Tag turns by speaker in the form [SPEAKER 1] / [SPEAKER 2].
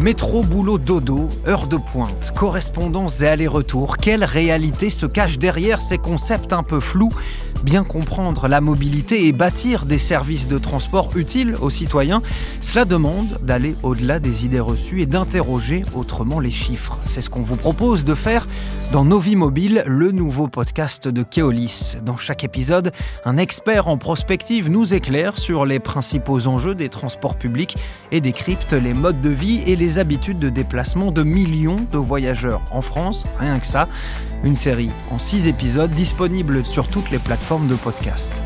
[SPEAKER 1] Métro, boulot, dodo, heure de pointe, correspondance et allers-retours, quelle réalité se cache derrière ces concepts un peu flous? Bien comprendre la mobilité et bâtir des services de transport utiles aux citoyens, cela demande d'aller au-delà des idées reçues et d'interroger autrement les chiffres. C'est ce qu'on vous propose de faire dans Nos Vies Mobiles, le nouveau podcast de Keolis. Dans chaque épisode, un expert en prospective nous éclaire sur les principaux enjeux des transports publics et décrypte les modes de vie et les habitudes de déplacement de millions de voyageurs en France, rien que ça. Une série en six épisodes disponible sur toutes les plateformes de podcast.